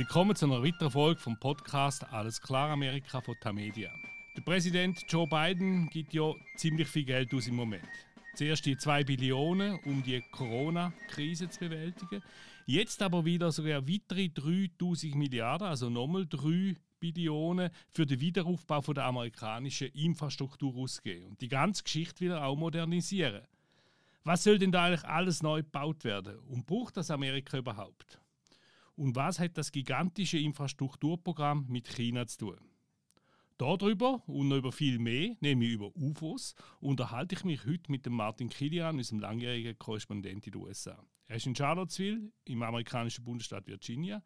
Willkommen zu einer weiteren Folge vom Podcast Alles klar Amerika von Tamedia. Der Präsident Joe Biden gibt ja ziemlich viel Geld aus im Moment. Zuerst die 2 Billionen, um die Corona-Krise zu bewältigen. Jetzt aber wieder sogar weitere 3000 Milliarden, also nochmal 3 Billionen für den Wiederaufbau der amerikanischen Infrastruktur ausgeben und die ganze Geschichte wieder auch modernisieren. Was soll denn da eigentlich alles neu gebaut werden und braucht das Amerika überhaupt? Und was hat das gigantische Infrastrukturprogramm mit China zu tun? Darüber und noch über viel mehr, nämlich über UFOs, unterhalte ich mich heute mit dem Martin Kilian, unserem langjährigen Korrespondent in den USA. Er ist in Charlottesville im amerikanischen Bundesstaat Virginia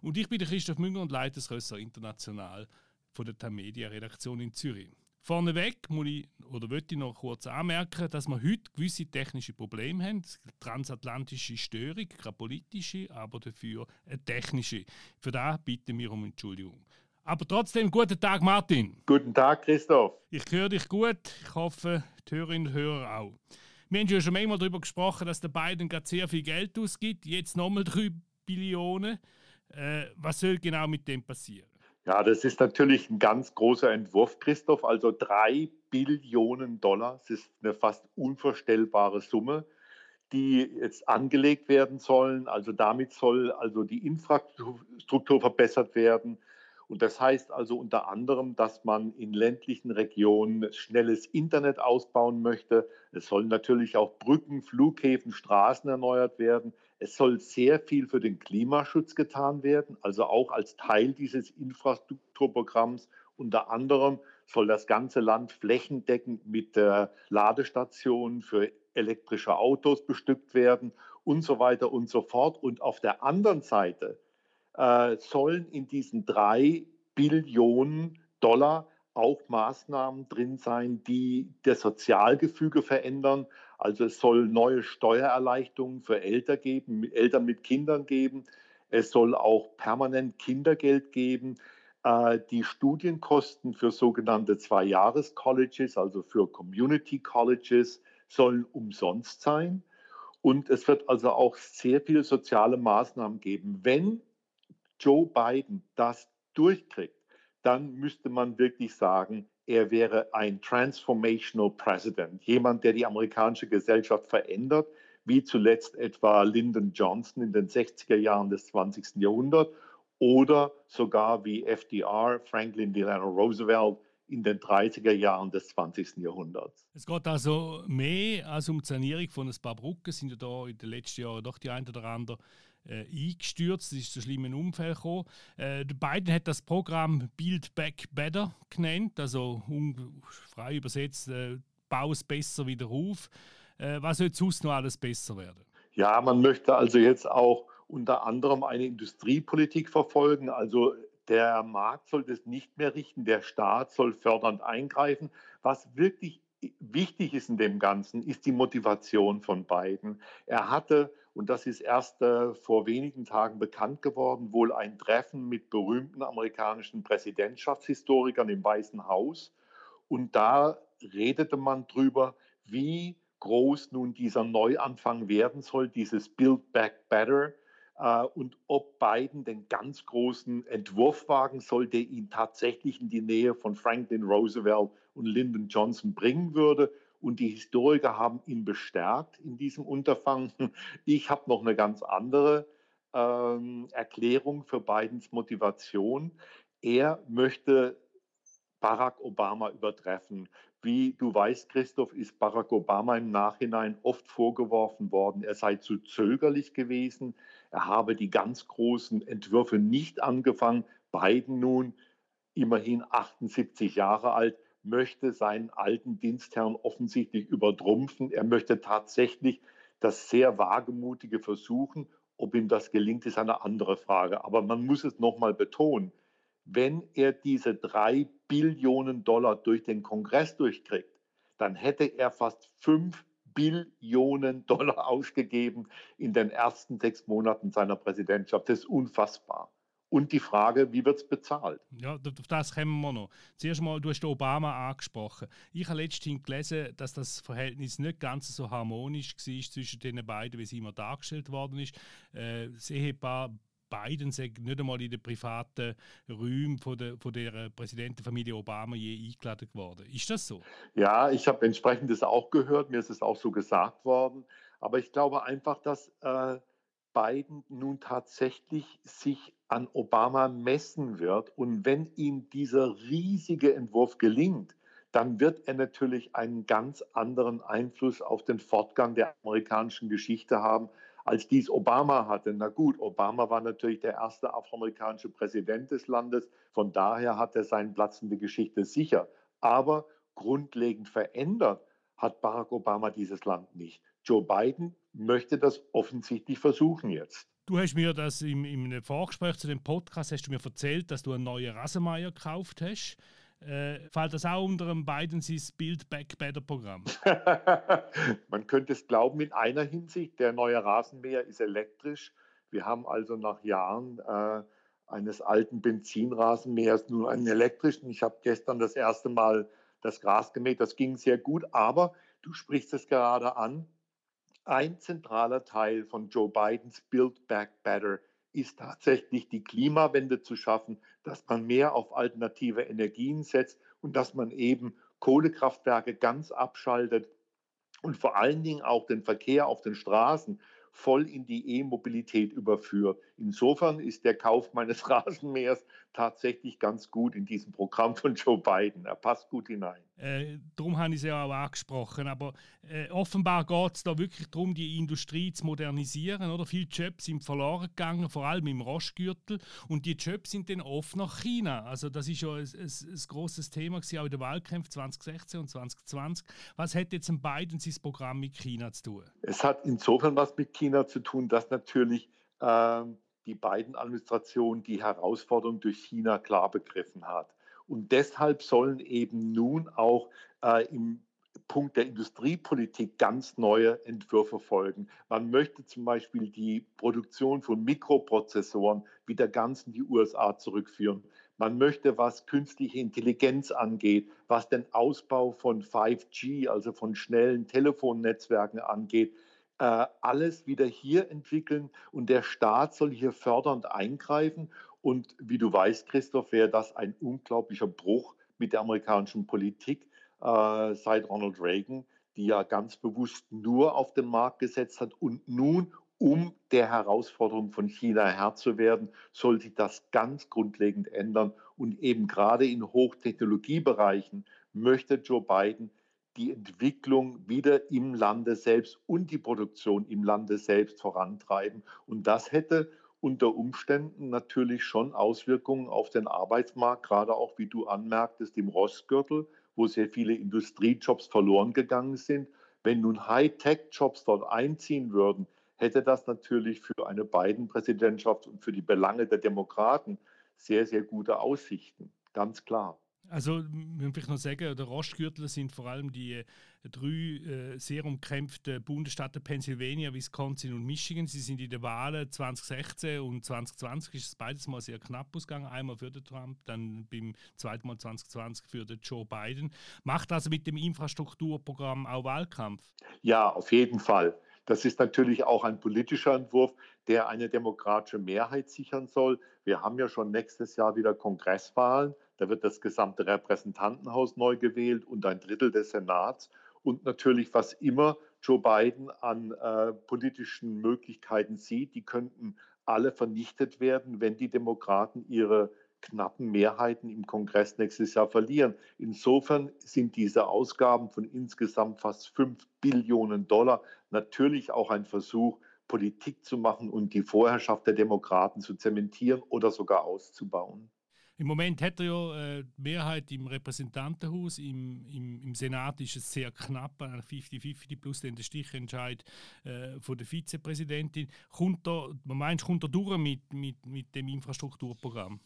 und ich bin der Christoph Münger und leite das Rösser International von der Tamedia Redaktion in Zürich. Vorneweg muss ich, oder möchte ich noch kurz anmerken, dass wir heute gewisse technische Probleme haben. Transatlantische Störung, keine politische, aber dafür eine technische. Für das bitten wir um Entschuldigung. Aber trotzdem, guten Tag, Martin. Guten Tag, Christoph. Ich höre dich gut. Ich hoffe, die Hörerinnen und Hörer auch. Wir haben ja schon einmal darüber gesprochen, dass der Biden gerade sehr viel Geld ausgibt. Jetzt nochmal 3 Billionen. Äh, was soll genau mit dem passieren? Ja, das ist natürlich ein ganz großer Entwurf, Christoph. Also drei Billionen Dollar, das ist eine fast unvorstellbare Summe, die jetzt angelegt werden sollen. Also damit soll also die Infrastruktur verbessert werden. Und das heißt also unter anderem, dass man in ländlichen Regionen schnelles Internet ausbauen möchte. Es sollen natürlich auch Brücken, Flughäfen, Straßen erneuert werden. Es soll sehr viel für den Klimaschutz getan werden, also auch als Teil dieses Infrastrukturprogramms. Unter anderem soll das ganze Land flächendeckend mit äh, Ladestationen für elektrische Autos bestückt werden und so weiter und so fort. Und auf der anderen Seite äh, sollen in diesen drei Billionen Dollar auch Maßnahmen drin sein, die das Sozialgefüge verändern. Also es soll neue Steuererleichterungen für Eltern geben, Eltern mit Kindern geben. Es soll auch permanent Kindergeld geben. Äh, die Studienkosten für sogenannte Zwei-Jahres-Colleges, also für Community Colleges, sollen umsonst sein. Und es wird also auch sehr viele soziale Maßnahmen geben. Wenn Joe Biden das durchkriegt, dann müsste man wirklich sagen, er wäre ein Transformational President, jemand, der die amerikanische Gesellschaft verändert, wie zuletzt etwa Lyndon Johnson in den 60er Jahren des 20. Jahrhunderts oder sogar wie FDR, Franklin Delano Roosevelt in den 30er Jahren des 20. Jahrhunderts. Es geht also mehr als um die Sanierung von ein paar Brücken, sind ja da in den letzten Jahren doch die ein oder andere äh, eingestürzt, es ist zu schlimmen Unfall gekommen. Äh, Biden hat das Programm Build Back Better genannt, also frei übersetzt, äh, bau es besser wieder auf. Äh, was soll sonst noch alles besser werden? Ja, man möchte also jetzt auch unter anderem eine Industriepolitik verfolgen, also der Markt soll das nicht mehr richten, der Staat soll fördernd eingreifen. Was wirklich wichtig ist in dem Ganzen, ist die Motivation von beiden. Er hatte, und das ist erst äh, vor wenigen Tagen bekannt geworden, wohl ein Treffen mit berühmten amerikanischen Präsidentschaftshistorikern im Weißen Haus. Und da redete man drüber, wie groß nun dieser Neuanfang werden soll, dieses Build Back Better und ob Biden den ganz großen Entwurf wagen soll, der ihn tatsächlich in die Nähe von Franklin Roosevelt und Lyndon Johnson bringen würde. Und die Historiker haben ihn bestärkt in diesem Unterfangen. Ich habe noch eine ganz andere ähm, Erklärung für Bidens Motivation. Er möchte Barack Obama übertreffen. Wie du weißt, Christoph, ist Barack Obama im Nachhinein oft vorgeworfen worden, er sei zu zögerlich gewesen, er habe die ganz großen Entwürfe nicht angefangen. Biden nun, immerhin 78 Jahre alt, möchte seinen alten Dienstherrn offensichtlich übertrumpfen. Er möchte tatsächlich das sehr wagemutige versuchen. Ob ihm das gelingt, ist eine andere Frage. Aber man muss es nochmal betonen wenn er diese drei Billionen Dollar durch den Kongress durchkriegt, dann hätte er fast fünf Billionen Dollar ausgegeben in den ersten sechs Monaten seiner Präsidentschaft. Das ist unfassbar. Und die Frage, wie wird es bezahlt? Ja, auf das kommen wir noch. Zuerst mal, du hast Obama angesprochen. Ich habe letztens gelesen, dass das Verhältnis nicht ganz so harmonisch war zwischen den beiden, wie es immer dargestellt worden ist. Äh, das Ehepaar Biden sei nicht einmal in den privaten Räumen von der, von der Präsidentenfamilie Obama je eingeladen geworden. Ist das so? Ja, ich habe entsprechendes auch gehört, mir ist es auch so gesagt worden. Aber ich glaube einfach, dass äh, Biden nun tatsächlich sich an Obama messen wird. Und wenn ihm dieser riesige Entwurf gelingt, dann wird er natürlich einen ganz anderen Einfluss auf den Fortgang der amerikanischen Geschichte haben, als dies Obama hatte. Na gut, Obama war natürlich der erste afroamerikanische Präsident des Landes. Von daher hat er seinen Platz in der Geschichte sicher. Aber grundlegend verändert hat Barack Obama dieses Land nicht. Joe Biden möchte das offensichtlich versuchen jetzt. Du hast mir das im, im Vorgespräch zu dem Podcast hast du mir erzählt, dass du einen neuen Rasenmeier gekauft hast. Äh, fällt das auch unter dem Biden Build Back Better Programm? Man könnte es glauben in einer Hinsicht. Der neue Rasenmäher ist elektrisch. Wir haben also nach Jahren äh, eines alten Benzinrasenmähers nun einen elektrischen. Ich habe gestern das erste Mal das Gras gemäht. Das ging sehr gut. Aber du sprichst es gerade an. Ein zentraler Teil von Joe Bidens Build Back Better ist tatsächlich die Klimawende zu schaffen, dass man mehr auf alternative Energien setzt und dass man eben Kohlekraftwerke ganz abschaltet und vor allen Dingen auch den Verkehr auf den Straßen voll in die E-Mobilität überführt. Insofern ist der Kauf meines Rasenmähers tatsächlich ganz gut in diesem Programm von Joe Biden. Er passt gut hinein. Äh, darum habe ich es ja auch angesprochen. Aber äh, offenbar geht es da wirklich darum, die Industrie zu modernisieren. Oder? Viele Jobs sind verloren gegangen, vor allem im Rostgürtel. Und die Jobs sind dann oft nach China. Also das ist ja ein, ein, ein großes Thema gewesen, auch in den Wahlkämpfen 2016 und 2020. Was hat jetzt ein Biden sein Programm mit China zu tun? Es hat insofern was mit China zu tun, dass natürlich ähm, die beiden Administrationen die Herausforderung durch China klar begriffen hat. Und deshalb sollen eben nun auch äh, im Punkt der Industriepolitik ganz neue Entwürfe folgen. Man möchte zum Beispiel die Produktion von Mikroprozessoren wieder ganz in die USA zurückführen. Man möchte, was künstliche Intelligenz angeht, was den Ausbau von 5G, also von schnellen Telefonnetzwerken angeht, alles wieder hier entwickeln und der Staat soll hier fördernd eingreifen. Und wie du weißt, Christoph, wäre das ein unglaublicher Bruch mit der amerikanischen Politik äh, seit Ronald Reagan, die ja ganz bewusst nur auf den Markt gesetzt hat und nun um der Herausforderung von China Herr zu werden, soll sich das ganz grundlegend ändern. Und eben gerade in Hochtechnologiebereichen möchte Joe Biden die Entwicklung wieder im Lande selbst und die Produktion im Lande selbst vorantreiben. Und das hätte unter Umständen natürlich schon Auswirkungen auf den Arbeitsmarkt, gerade auch, wie du anmerktest, im Rostgürtel, wo sehr viele Industriejobs verloren gegangen sind. Wenn nun High-Tech-Jobs dort einziehen würden, hätte das natürlich für eine Biden-Präsidentschaft und für die Belange der Demokraten sehr, sehr gute Aussichten. Ganz klar. Also, wir vielleicht noch sagen, der Rostgürtel sind vor allem die äh, drei äh, sehr umkämpften Bundesstaaten Pennsylvania, Wisconsin und Michigan. Sie sind in den Wahlen 2016 und 2020 ist es beides mal sehr knapp ausgegangen. Einmal für den Trump, dann beim zweiten Mal 2020 für den Joe Biden. Macht also mit dem Infrastrukturprogramm auch Wahlkampf? Ja, auf jeden Fall. Das ist natürlich auch ein politischer Entwurf, der eine demokratische Mehrheit sichern soll. Wir haben ja schon nächstes Jahr wieder Kongresswahlen. Da wird das gesamte Repräsentantenhaus neu gewählt und ein Drittel des Senats. Und natürlich, was immer Joe Biden an äh, politischen Möglichkeiten sieht, die könnten alle vernichtet werden, wenn die Demokraten ihre knappen Mehrheiten im Kongress nächstes Jahr verlieren. Insofern sind diese Ausgaben von insgesamt fast 5 Billionen Dollar natürlich auch ein Versuch, Politik zu machen und die Vorherrschaft der Demokraten zu zementieren oder sogar auszubauen. Im Moment hat er ja äh, die Mehrheit im Repräsentantenhaus, im, im, im Senat ist es sehr knapp, 50-50 plus den Stichentscheid äh, von der Vizepräsidentin. Kommt er, man meint, kommt er durch mit, mit, mit dem Infrastrukturprogramm?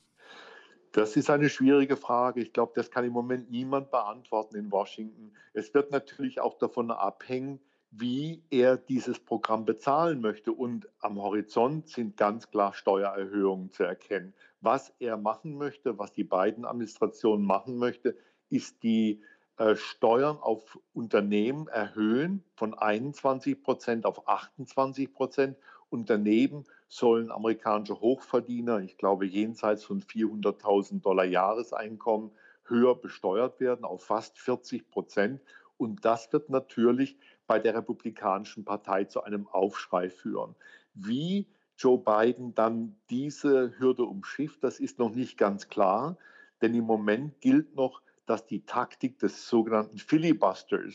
Das ist eine schwierige Frage. Ich glaube, das kann im Moment niemand beantworten in Washington. Es wird natürlich auch davon abhängen, wie er dieses Programm bezahlen möchte. Und am Horizont sind ganz klar Steuererhöhungen zu erkennen. Was er machen möchte, was die beiden Administrationen machen möchte, ist die äh, Steuern auf Unternehmen erhöhen von 21 Prozent auf 28 Prozent Und daneben sollen amerikanische Hochverdiener, ich glaube jenseits von 400.000 Dollar Jahreseinkommen, höher besteuert werden auf fast 40 Prozent. Und das wird natürlich bei der Republikanischen Partei zu einem Aufschrei führen. Wie Joe Biden dann diese Hürde umschifft, das ist noch nicht ganz klar, denn im Moment gilt noch, dass die Taktik des sogenannten Filibusters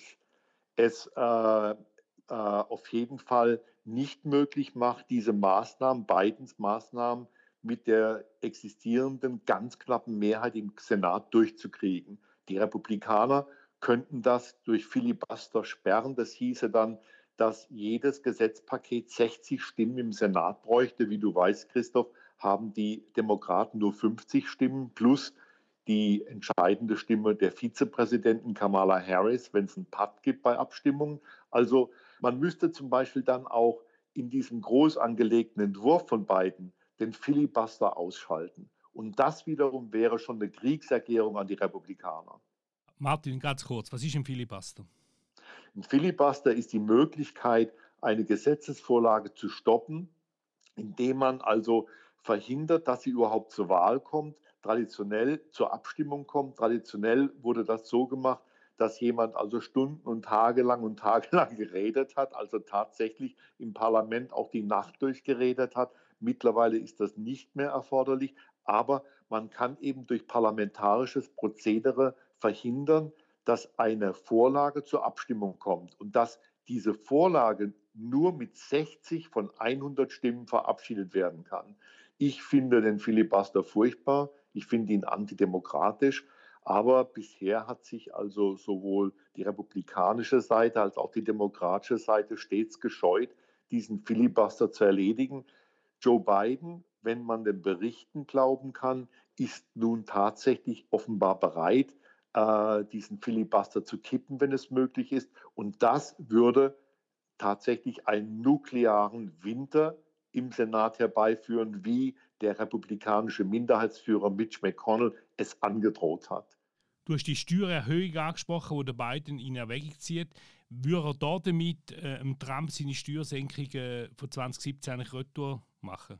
es äh, äh, auf jeden Fall nicht möglich macht, diese Maßnahmen, Bidens Maßnahmen mit der existierenden ganz knappen Mehrheit im Senat durchzukriegen. Die Republikaner könnten das durch Filibuster sperren. Das hieße dann, dass jedes Gesetzpaket 60 Stimmen im Senat bräuchte. Wie du weißt, Christoph, haben die Demokraten nur 50 Stimmen plus die entscheidende Stimme der Vizepräsidentin Kamala Harris, wenn es einen Patt gibt bei Abstimmungen. Also man müsste zum Beispiel dann auch in diesem groß angelegten Entwurf von Biden den Filibuster ausschalten. Und das wiederum wäre schon eine Kriegserklärung an die Republikaner. Martin, ganz kurz, was ist ein Filibuster? Ein Filibuster ist die Möglichkeit, eine Gesetzesvorlage zu stoppen, indem man also verhindert, dass sie überhaupt zur Wahl kommt, traditionell zur Abstimmung kommt. Traditionell wurde das so gemacht, dass jemand also Stunden und Tage lang und tagelang geredet hat, also tatsächlich im Parlament auch die Nacht durchgeredet hat. Mittlerweile ist das nicht mehr erforderlich, aber man kann eben durch parlamentarisches Prozedere verhindern, dass eine Vorlage zur Abstimmung kommt und dass diese Vorlage nur mit 60 von 100 Stimmen verabschiedet werden kann. Ich finde den Filibuster furchtbar, ich finde ihn antidemokratisch, aber bisher hat sich also sowohl die republikanische Seite als auch die demokratische Seite stets gescheut, diesen Filibuster zu erledigen. Joe Biden, wenn man den Berichten glauben kann, ist nun tatsächlich offenbar bereit, diesen Filibuster zu kippen, wenn es möglich ist. Und das würde tatsächlich einen nuklearen Winter im Senat herbeiführen, wie der republikanische Minderheitsführer Mitch McConnell es angedroht hat. Du hast die Steuererhöhung angesprochen, die der Biden in Erwägung zieht. Würde er da damit äh, Trump seine Steuersenkungen von 2017 eigentlich retour machen?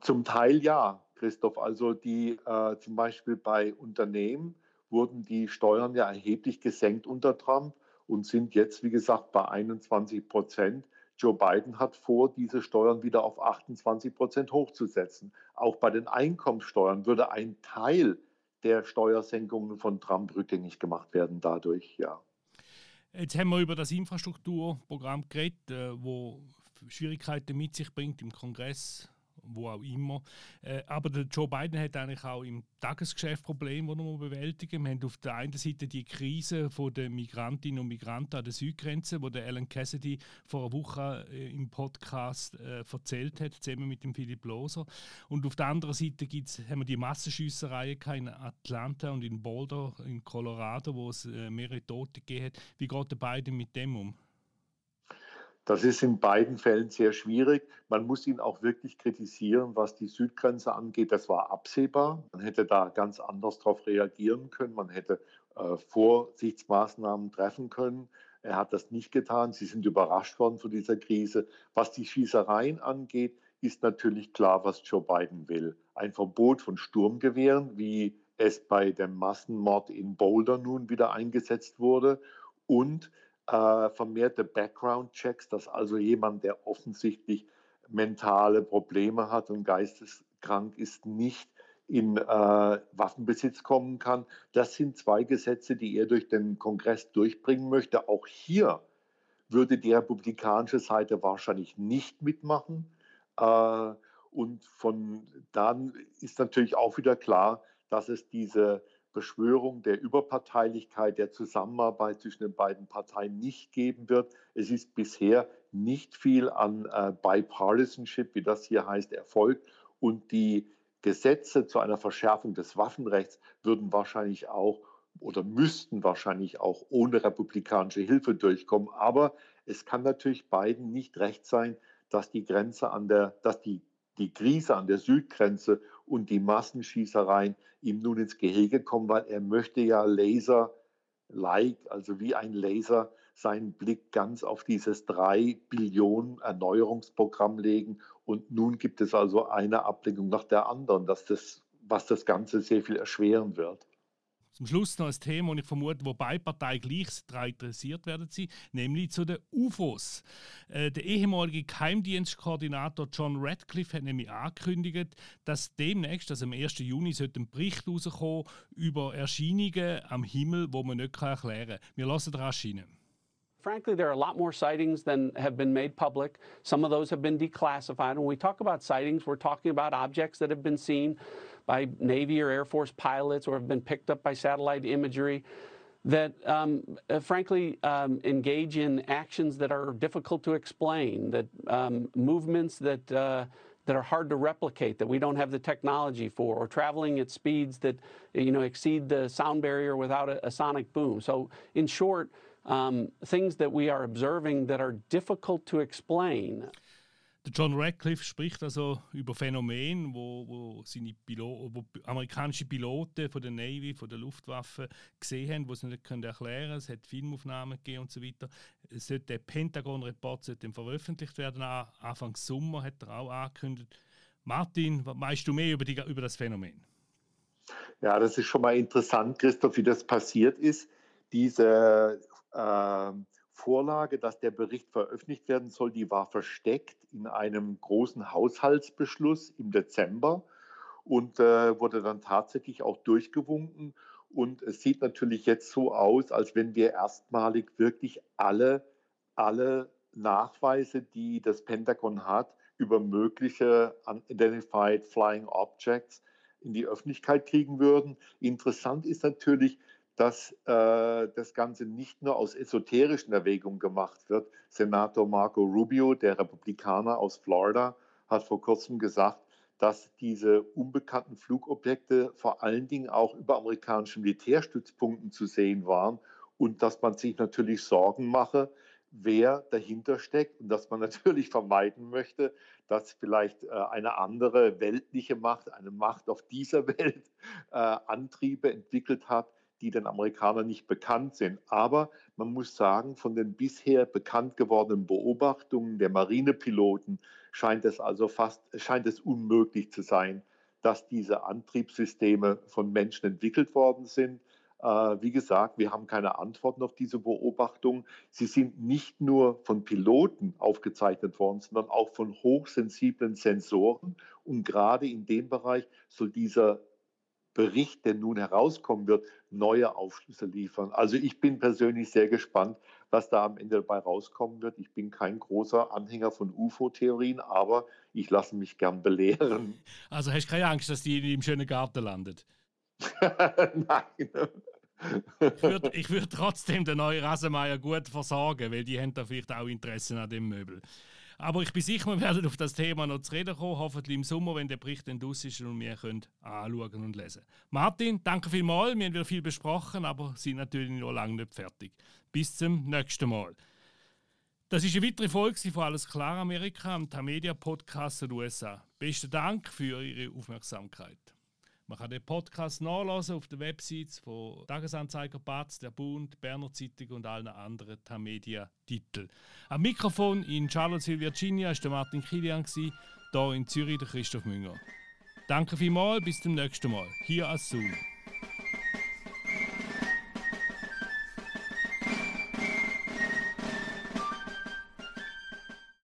Zum Teil ja, Christoph. Also die äh, zum Beispiel bei Unternehmen wurden die Steuern ja erheblich gesenkt unter Trump und sind jetzt, wie gesagt, bei 21 Prozent. Joe Biden hat vor, diese Steuern wieder auf 28 Prozent hochzusetzen. Auch bei den Einkommenssteuern würde ein Teil der Steuersenkungen von Trump rückgängig gemacht werden dadurch, ja. Jetzt haben wir über das Infrastrukturprogramm geredet, äh, wo Schwierigkeiten mit sich bringt im Kongress wo auch immer. Äh, aber der Joe Biden hat eigentlich auch im Tagesgeschäft Probleme, die er bewältigen Wir haben auf der einen Seite die Krise der Migrantinnen und Migranten an der Südgrenze, wo der Alan Cassidy vor einer Woche äh, im Podcast äh, erzählt hat, zusammen mit dem Philipp Loser. Und auf der anderen Seite gibt's, haben wir die Massenschüsserei in Atlanta und in Boulder in Colorado, wo es äh, mehrere Tote gegeben hat. Wie geht der Biden mit dem um? Das ist in beiden Fällen sehr schwierig. Man muss ihn auch wirklich kritisieren, was die Südgrenze angeht. Das war absehbar. Man hätte da ganz anders darauf reagieren können. Man hätte äh, Vorsichtsmaßnahmen treffen können. Er hat das nicht getan. Sie sind überrascht worden von dieser Krise. Was die Schießereien angeht, ist natürlich klar, was Joe Biden will. Ein Verbot von Sturmgewehren, wie es bei dem Massenmord in Boulder nun wieder eingesetzt wurde. Und äh, vermehrte Background-Checks, dass also jemand, der offensichtlich mentale Probleme hat und geisteskrank ist, nicht in äh, Waffenbesitz kommen kann. Das sind zwei Gesetze, die er durch den Kongress durchbringen möchte. Auch hier würde die republikanische Seite wahrscheinlich nicht mitmachen. Äh, und von dann ist natürlich auch wieder klar, dass es diese Beschwörung der Überparteilichkeit, der Zusammenarbeit zwischen den beiden Parteien nicht geben wird. Es ist bisher nicht viel an äh, Bipartisanship, wie das hier heißt, erfolgt. Und die Gesetze zu einer Verschärfung des Waffenrechts würden wahrscheinlich auch oder müssten wahrscheinlich auch ohne republikanische Hilfe durchkommen. Aber es kann natürlich beiden nicht recht sein, dass die Grenze an der, dass die die Krise an der Südgrenze und die Massenschießereien ihm nun ins Gehege kommen, weil er möchte ja Laser-like, also wie ein Laser, seinen Blick ganz auf dieses 3 Billionen Erneuerungsprogramm legen. Und nun gibt es also eine Ablenkung nach der anderen, dass das, was das Ganze sehr viel erschweren wird. Zum Schluss noch ein Thema, und ich vermute, wo beide Parteien gleich daran interessiert werden sie, nämlich zu den UFOs. Äh, der ehemalige Geheimdienstkoordinator John Radcliffe hat nämlich angekündigt, dass demnächst, also am 1. Juni, ein Bericht rauskommen über Erscheinungen am Himmel, wo man nicht erklären kann. Wir lassen rasch rein. Frankly, there are a lot more sightings than have been made public. Some of those have been declassified. When we talk about sightings, we're talking about objects that have been seen by Navy or Air Force pilots or have been picked up by satellite imagery that um, uh, frankly um, engage in actions that are difficult to explain, that um, movements that uh, that are hard to replicate, that we don't have the technology for, or traveling at speeds that you know exceed the sound barrier without a, a sonic boom. So, in short, um, things that we are observing that are difficult to explain. Der John Radcliffe spricht also über Phänomene, wo, wo, seine Pilo wo amerikanische Piloten von der Navy, von der Luftwaffe gesehen haben, die sie nicht können erklären können. Es hat Filmaufnahmen gegeben und so weiter. Es sollte der Pentagon-Report veröffentlicht werden. Anfang Sommer hat er auch angekündigt. Martin, weißt du mehr über, die, über das Phänomen? Ja, das ist schon mal interessant, Christoph, wie das passiert ist. Diese äh, Vorlage, dass der Bericht veröffentlicht werden soll, die war versteckt in einem großen Haushaltsbeschluss im Dezember und äh, wurde dann tatsächlich auch durchgewunken. Und es sieht natürlich jetzt so aus, als wenn wir erstmalig wirklich alle, alle Nachweise, die das Pentagon hat, über mögliche Unidentified Flying Objects in die Öffentlichkeit kriegen würden. Interessant ist natürlich, dass äh, das Ganze nicht nur aus esoterischen Erwägungen gemacht wird. Senator Marco Rubio, der Republikaner aus Florida, hat vor kurzem gesagt, dass diese unbekannten Flugobjekte vor allen Dingen auch über amerikanischen Militärstützpunkten zu sehen waren und dass man sich natürlich Sorgen mache, wer dahinter steckt und dass man natürlich vermeiden möchte, dass vielleicht äh, eine andere weltliche Macht, eine Macht auf dieser Welt äh, Antriebe entwickelt hat, die den Amerikanern nicht bekannt sind. Aber man muss sagen, von den bisher bekannt gewordenen Beobachtungen der Marinepiloten scheint es also fast, scheint es unmöglich zu sein, dass diese Antriebssysteme von Menschen entwickelt worden sind. Äh, wie gesagt, wir haben keine Antworten auf diese Beobachtungen. Sie sind nicht nur von Piloten aufgezeichnet worden, sondern auch von hochsensiblen Sensoren. Und gerade in dem Bereich soll dieser Bericht, der nun herauskommen wird, neue Aufschlüsse liefern. Also ich bin persönlich sehr gespannt, was da am Ende dabei rauskommen wird. Ich bin kein großer Anhänger von UFO-Theorien, aber ich lasse mich gern belehren. Also hast du keine Angst, dass die im schönen Garten landet? Nein. ich würde würd trotzdem den neuen Rasenmeier gut versorgen, weil die haben da vielleicht auch Interesse an dem Möbel. Aber ich bin sicher, wir werden auf das Thema noch zu reden kommen, hoffentlich im Sommer, wenn der Bericht dann aus ist und wir können anschauen und lesen. Martin, danke vielmals. Wir haben wieder viel besprochen, aber sind natürlich noch lange nicht fertig. Bis zum nächsten Mal. Das ist eine weitere Folge von Alles klar Amerika am Tamedia Podcast der USA. Besten Dank für Ihre Aufmerksamkeit. Man kann den Podcast nachlesen auf der Website von Tagesanzeiger Batz, der Bund, Berner Zeitung und allen anderen Tamedia-Titeln. Am Mikrofon in Charlottesville, Virginia, war der Martin Kilian, hier in Zürich der Christoph Münger. Danke vielmals, bis zum nächsten Mal. Hier als Zoom.